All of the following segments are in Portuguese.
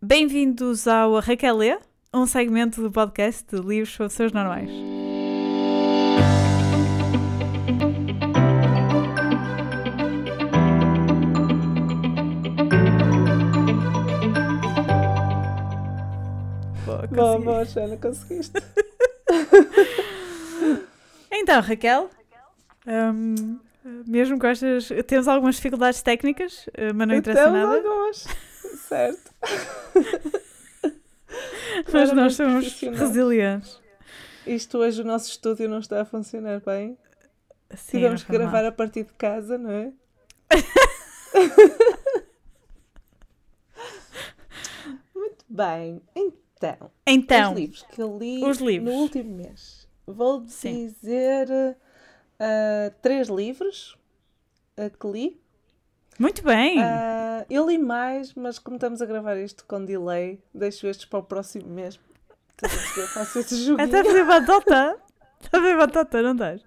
Bem-vindos ao Raquel Lê, um segmento do podcast de livros para pessoas normais. Boa, Boa, Joana, conseguiste. Então, Raquel, hum, mesmo com estas. Temos algumas dificuldades técnicas, eh, mas não interessa Temos nada. algumas. Certo. Mas nós somos resilientes. Isto hoje o nosso estúdio não está a funcionar bem. Sim, Tivemos que mal. gravar a partir de casa, não é? Muito bem. Então, Então, os livros que eu li os livros. no último mês. Vou Sim. dizer ah, três livros ah, que li. Muito bem. Ah, eu li mais, mas como estamos a gravar isto com delay, deixo estes para o próximo mês. Perceber? Faço esse. Até fazer batata. Está a fazer batata, não estás?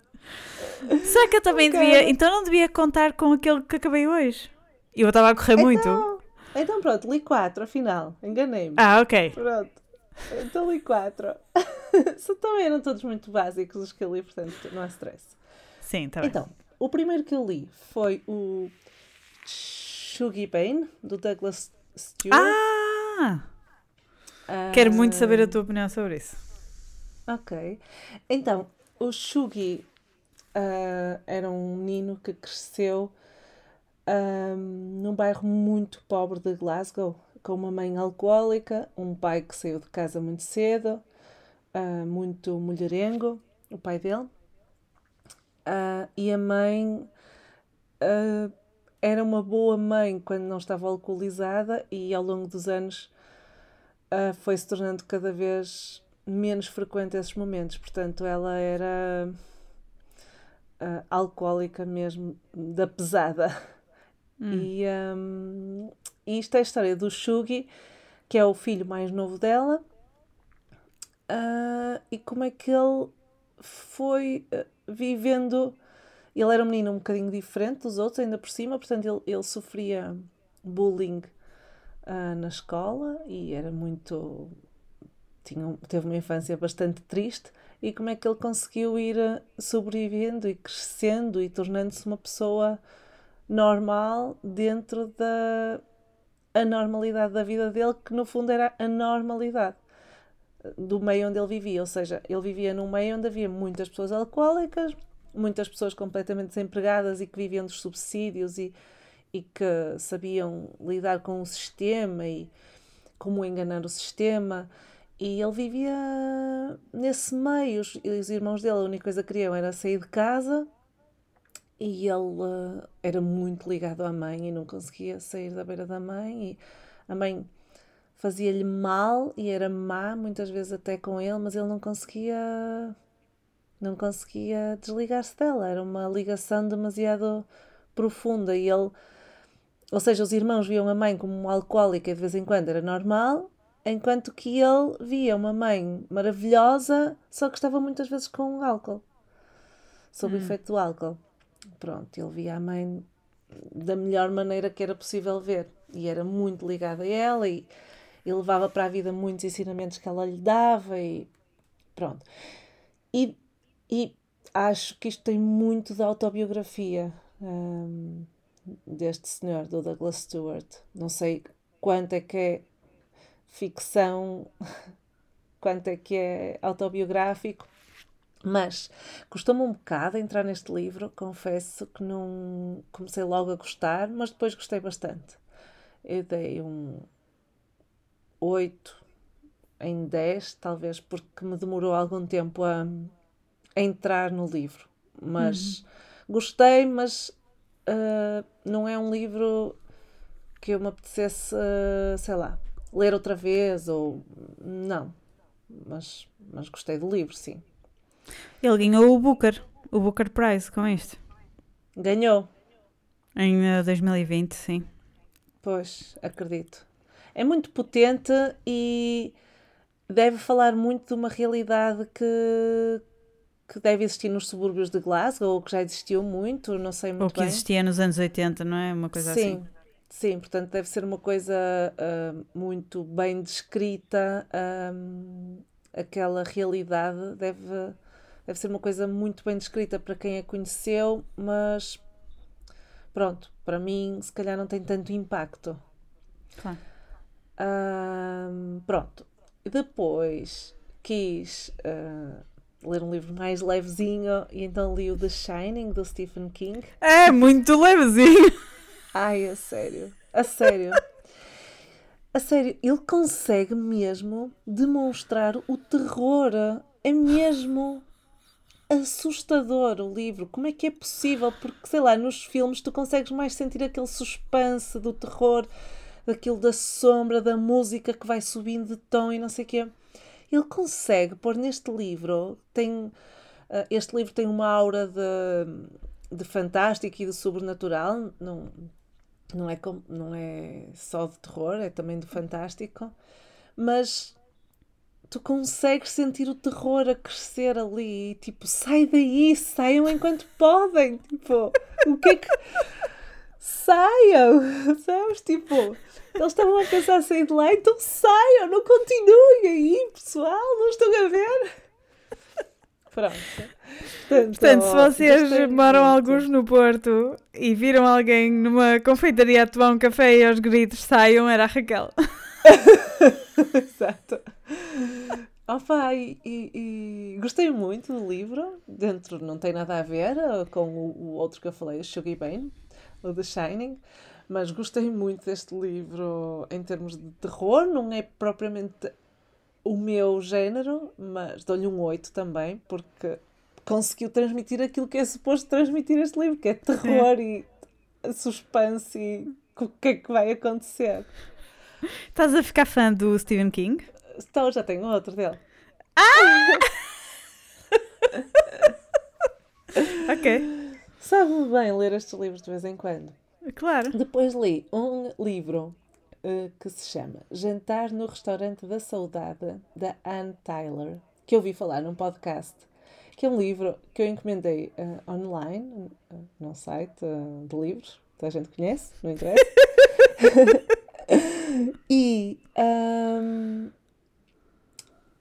Será que eu também Ok. devia. Então não devia contar com aquele que acabei hoje? Eu estava a correr muito. Então, então pronto, li quatro, afinal. Enganei-me. Ah, ok. Pronto. Então li quatro. Só também eram todos muito básicos os que eu li, portanto não há stress. Sim, está bem. Então, o primeiro que eu li foi o Shuggy Bane, do Douglas Stewart. Ah! Quero muito saber a tua opinião sobre isso. Ok. Então, o Shugi ah, era um menino que cresceu ah, num bairro muito pobre de Glasgow, com uma mãe alcoólica, um pai que saiu de casa muito cedo, ah, muito mulherengo, o pai dele, Ah, e a mãe ah, era uma boa mãe quando não estava alcoolizada e ao longo dos anos ah, foi se tornando cada vez menos frequente esses momentos. Portanto, ela era ah, alcoólica mesmo, da pesada. Hum. E hum, e isto é a história do Shugi, que é o filho mais novo dela, ah, e como é que ele foi ah, vivendo. Ele era um menino um bocadinho diferente dos outros, ainda por cima, portanto, ele, ele sofria bullying ah, na escola e era muito. Tinha, teve uma infância bastante triste. E como é que ele conseguiu ir ah, sobrevivendo e crescendo e tornando-se uma pessoa normal dentro da anormalidade da vida dele, que no fundo era a normalidade do meio onde ele vivia. Ou seja, ele vivia num meio onde havia muitas pessoas alcoólicas, muitas pessoas completamente desempregadas e que viviam dos subsídios e, e que sabiam lidar com o sistema e como enganar o sistema. E ele vivia nesse meio. Os, os irmãos dele, a única coisa que queriam era sair de casa e ele eh, era muito ligado à mãe e não conseguia sair da beira da mãe. E a mãe fazia-lhe mal e era má, muitas vezes até com ele, mas ele não conseguia. Não conseguia desligar-se dela. Era uma ligação demasiado profunda e ele. Ou seja, os irmãos viam a mãe como uma alcoólica de vez em quando era normal, enquanto que ele via uma mãe maravilhosa, só que estava muitas vezes com álcool, sob o efeito do álcool. Pronto, ele via a mãe da melhor maneira que era possível ver e era muito ligado a ela e, e levava para a vida muitos ensinamentos que ela lhe dava e pronto. E, e acho que isto tem muito de autobiografia hum, deste senhor, do Douglas Stewart. Não sei quanto é que é ficção, quanto é que é autobiográfico, mas custou-me um bocado entrar neste livro, confesso que não comecei logo a gostar, mas depois gostei bastante. Eu dei um 8 em 10, talvez porque me demorou algum tempo a entrar no livro. Mas gostei, mas ah, não é um livro que eu me apetecesse, ah, sei lá, ler outra vez ou não. Mas, mas gostei do livro, sim. Ele ganhou o Booker, o Booker Prize com isto. Ganhou. Em eh, 2020, sim. Pois, acredito. É muito potente e deve falar muito de uma realidade que, que deve existir nos subúrbios de Glasgow, ou que já existiu muito, não sei Ou muito que bem. existia nos anos 80, não é? Uma coisa sim, assim. Sim, portanto deve ser uma coisa uh, muito bem descrita, um, aquela realidade deve, deve ser uma coisa muito bem descrita para quem a conheceu, mas pronto, para mim se calhar não tem tanto impacto. Claro. Um, pronto, depois quis uh, ler um livro mais levezinho e então li o The Shining do Stephen King. É, muito levezinho. Ai, a sério. A sério. A sério, ele consegue mesmo demonstrar o terror. É mesmo assustador o livro. Como é que é possível? Porque, sei lá, nos filmes tu consegues mais sentir aquele suspense do terror, daquilo da sombra, da música que vai subindo de tom e não sei o quê. Ele consegue pôr neste livro, tem. Uh, este livro tem uma aura de, de fantástico e de sobrenatural, não, não é, não é só de terror, é também de fantástico, mas tu consegues sentir o terror a crescer ali, tipo, sai daí, saiam enquanto podem, tipo, o que é que. Saiam, sabes? Tipo, eles estavam a pensar em sair de lá, então saiam, não continuem aí, pessoal, não estão a ver? Pronto. Portanto, Portanto se vocês moram alguns no Porto e viram alguém numa confeitaria a tomar um café e aos gritos saiam, era a Raquel. Exato. Opa, e, e, e, gostei muito do livro. Dentro não tem nada a ver uh, com o, o outro que eu falei, o Shuggy Bane, o The Shining. Mas gostei muito deste livro em termos de terror. Não é propriamente o meu género, mas dou-lhe um 8 também, porque conseguiu transmitir aquilo que é suposto transmitir este livro, que é terror e suspense e o que é que vai acontecer. Estás a ficar fã do Stephen King? Estou, já tenho outro dele. Ah! ok. Sabe-me bem ler estes livros de vez em quando. Claro. Depois li um livro uh, que se chama Jantar no Restaurante da Saudade, da Anne Tyler, que eu ouvi falar num podcast que é um livro que eu encomendei uh, online, uh, num site uh, de livros, que a gente conhece, não interessa. e um,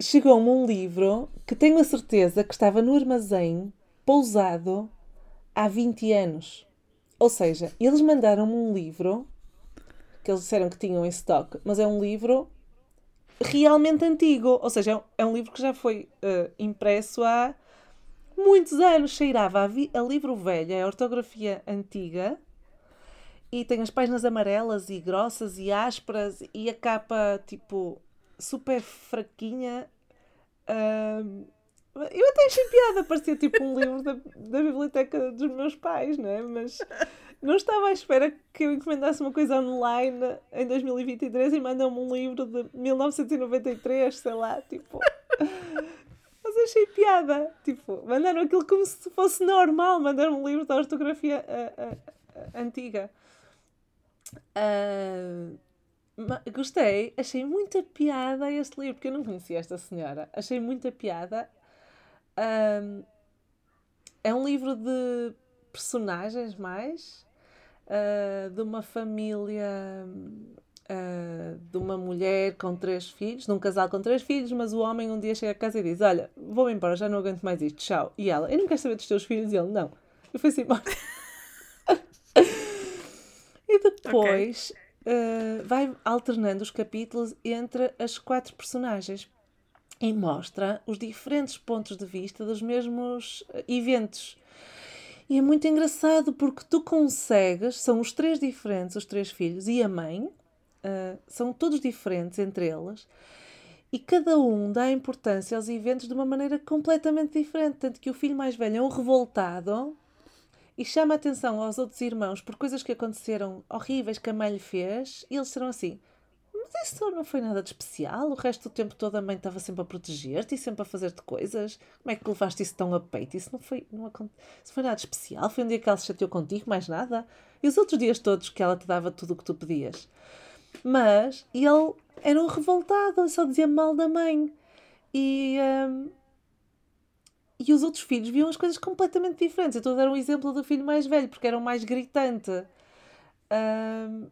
chegou-me um livro que tenho a certeza que estava no armazém, pousado, há 20 anos. Ou seja, eles mandaram-me um livro que eles disseram que tinham em stock, mas é um livro realmente antigo. Ou seja, é um livro que já foi uh, impresso há muitos anos cheirava a, a livro velho, é a ortografia antiga e tem as páginas amarelas e grossas e ásperas e a capa tipo super fraquinha. Um, eu até achei piada, parecia tipo um livro da, da biblioteca dos meus pais, não é? Mas não estava à espera que eu encomendasse uma coisa online em 2023 e mandam-me um livro de 1993, sei lá, tipo. Mas achei piada. Tipo, mandaram aquilo como se fosse normal. Mandaram um livro da ortografia uh, uh, uh, antiga. gostei, achei muita piada este livro, porque eu não conhecia esta senhora. Achei muita piada. É um livro de personagens mais, de uma família uh, de uma mulher com três filhos, de um casal com três filhos, mas o homem um dia chega a casa e diz: Olha, vou embora, já não aguento mais isto, tchau. E ela: Eu não quero saber dos teus filhos. E ele: Não. Eu fui assim embora. e depois okay. uh, vai alternando os capítulos entre as quatro personagens e mostra os diferentes pontos de vista dos mesmos eventos. E é muito engraçado porque tu consegues, são os três diferentes, os três filhos e a mãe, Uh, são todos diferentes entre eles e cada um dá importância aos eventos de uma maneira completamente diferente. Tanto que o filho mais velho é um revoltado e chama a atenção aos outros irmãos por coisas que aconteceram horríveis que a mãe lhe fez e eles serão assim. Mas isso não foi nada de especial. O resto do tempo todo a mãe estava sempre a proteger-te e sempre a fazer-te coisas. Como é que levaste isso tão a peito? Isso não foi, não, isso foi nada de especial. Foi um dia que ela se chateou contigo, mais nada. E os outros dias todos que ela te dava tudo o que tu pedias. Mas ele era um revoltado, só dizia mal da mãe. E, um, e os outros filhos viam as coisas completamente diferentes. Eu estou a dar um exemplo do filho mais velho, porque era o mais gritante. Um,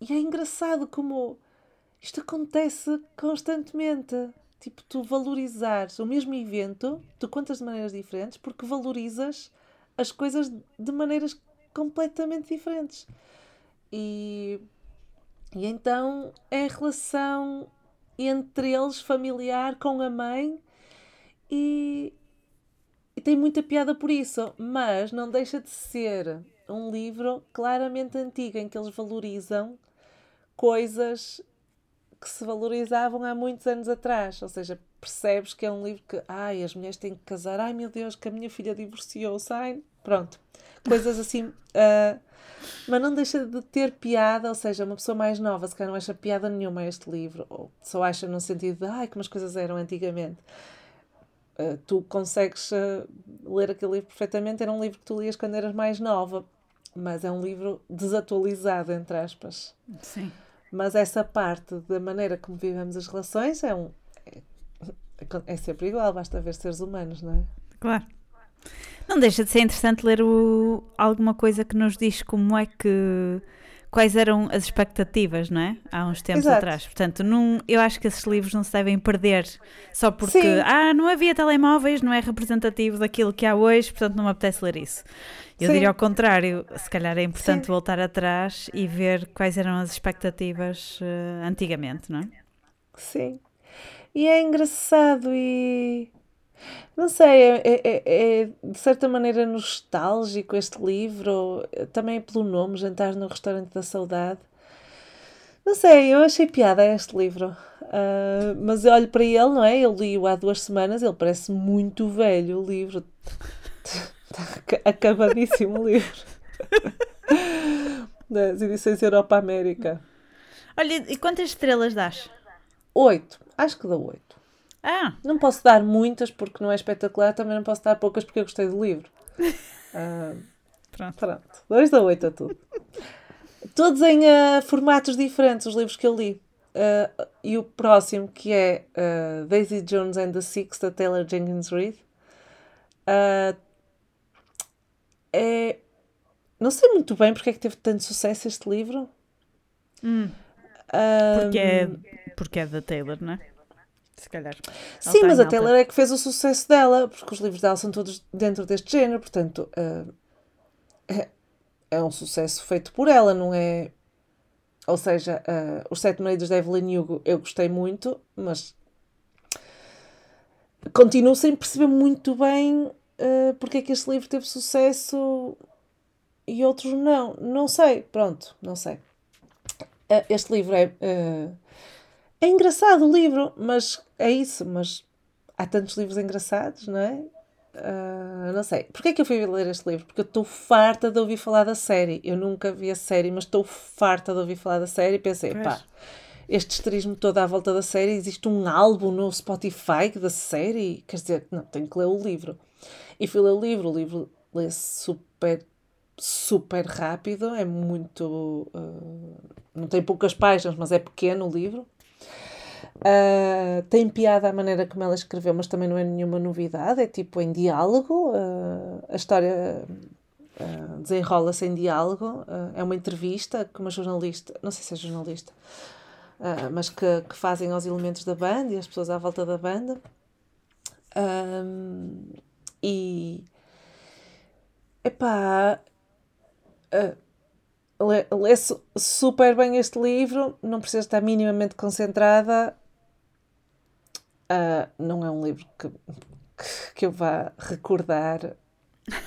e é engraçado como isto acontece constantemente. Tipo, tu valorizares o mesmo evento, tu contas de maneiras diferentes porque valorizas as coisas de maneiras completamente diferentes. E, e então é a relação entre eles familiar com a mãe e, e tem muita piada por isso, mas não deixa de ser um livro claramente antigo em que eles valorizam coisas que se valorizavam há muitos anos atrás. Ou seja, percebes que é um livro que, ai, as mulheres têm que casar, ai meu Deus, que a minha filha divorciou-se, ai, pronto. Coisas assim. Uh, mas não deixa de ter piada, ou seja, uma pessoa mais nova, se calhar não acha piada nenhuma a este livro, ou só acha no sentido de, ai, como as coisas eram antigamente. Uh, tu consegues uh, ler aquele livro perfeitamente, era um livro que tu lias quando eras mais nova, mas é um livro desatualizado, entre aspas. Sim. Mas essa parte da maneira como vivemos as relações é um. É, é sempre igual, basta ver seres humanos, não é? Claro. Não deixa de ser interessante ler o, alguma coisa que nos diz como é que. Quais eram as expectativas, não é? Há uns tempos Exato. atrás. Portanto, não, eu acho que esses livros não se devem perder só porque, Sim. ah, não havia telemóveis, não é representativo daquilo que há hoje, portanto não me apetece ler isso. Eu Sim. diria ao contrário, se calhar é importante Sim. voltar atrás e ver quais eram as expectativas uh, antigamente, não é? Sim. E é engraçado e. Não sei, é, é, é, é de certa maneira nostálgico este livro, também pelo nome, Jantar no Restaurante da Saudade. Não sei, eu achei piada este livro. Uh, mas eu olho para ele, não é? Eu li-o há duas semanas, ele parece muito velho o livro. Está acabadíssimo o livro. Das edições Europa América. Olha, e quantas estrelas dás? Oito. Acho que dá oito. Ah. Não posso dar muitas porque não é espetacular, também não posso dar poucas porque eu gostei do livro. Uh, pronto. pronto. Dois da oito a tudo. Todos em uh, formatos diferentes, os livros que eu li. Uh, e o próximo, que é Daisy Jones and the Six, da Taylor Jenkins Reid, é. Não sei muito bem porque é que teve tanto sucesso este livro. Hum. Um... Porque, é, porque é da Taylor, não é? Se calhar. Sim, mas a Taylor é que fez o sucesso dela, porque os livros dela são todos dentro deste género, portanto uh, é, é, um sucesso feito por ela, não é? Ou seja, uh, Os Sete Maridos de Evelyn Hugo eu gostei muito, mas continuo sem perceber muito bem uh, porque é que este livro teve sucesso e outros não. Não sei, pronto, não sei. Uh, este livro é. Uh, é engraçado o livro, mas é isso, mas há tantos livros engraçados, não é? Uh, não sei. Porquê é que eu fui ler este livro? Porque eu estou farta de ouvir falar da série. Eu nunca vi a série, mas estou farta de ouvir falar da série e pensei, pois. pá, este esterismo todo à volta da série, existe um álbum no Spotify da série? Quer dizer, não, tenho que ler o livro. E fui ler o livro, o livro lê-se super, super rápido, é muito. Uh, não tem poucas páginas, mas é pequeno o livro. Uh, tem piada a maneira como ela escreveu, mas também não é nenhuma novidade, é tipo em diálogo. Uh, a história uh, desenrola-se em diálogo. é uma entrevista com uma jornalista, não sei se é jornalista, mas que, que fazem aos elementos da banda e as pessoas à volta da banda. E epá, uh, lê, lê super bem este livro, não precisa estar minimamente concentrada. Uh, não é um livro que, que eu vá recordar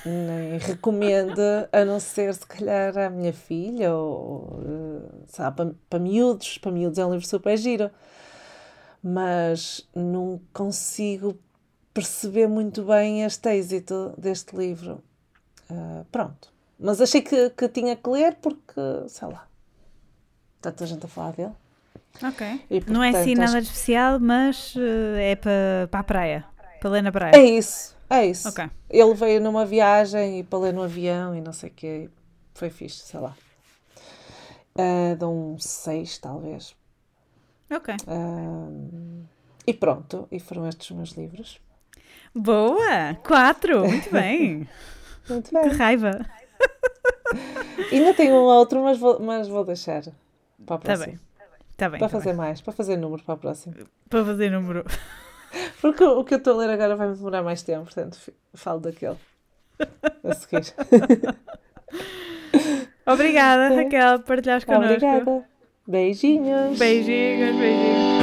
nem recomendo, a não ser se calhar à minha filha ou sabe, para, para miúdos. Para miúdos é um livro super giro, mas não consigo perceber muito bem este êxito deste livro. Uh, pronto. Mas achei que, que tinha que ler porque, sei lá, tanta gente a falar dele. Ok. E, portanto, não é assim nada acho... especial, mas uh, é para pa a praia. Para ler na praia. É isso, é isso. Okay. Ele veio numa viagem e para ler no avião e não sei o que. Foi fixe, sei lá. Uh, de um 6, talvez. Ok. Uh, e pronto, e foram estes os meus livros. Boa! Quatro! Muito bem! Muito bem. Que raiva! Ainda tenho um outro, mas vou, mas vou deixar para a Tá próxima. bem. Tá bem. Para tá fazer bem. mais, para fazer número para a próxima. Para fazer número. Porque o que eu estou a ler agora vai me demorar mais tempo, portanto, falo daquele. A seguir. Obrigada, Raquel, por partilhares connosco. Obrigada. Beijinhos. Beijinhos, beijinhos.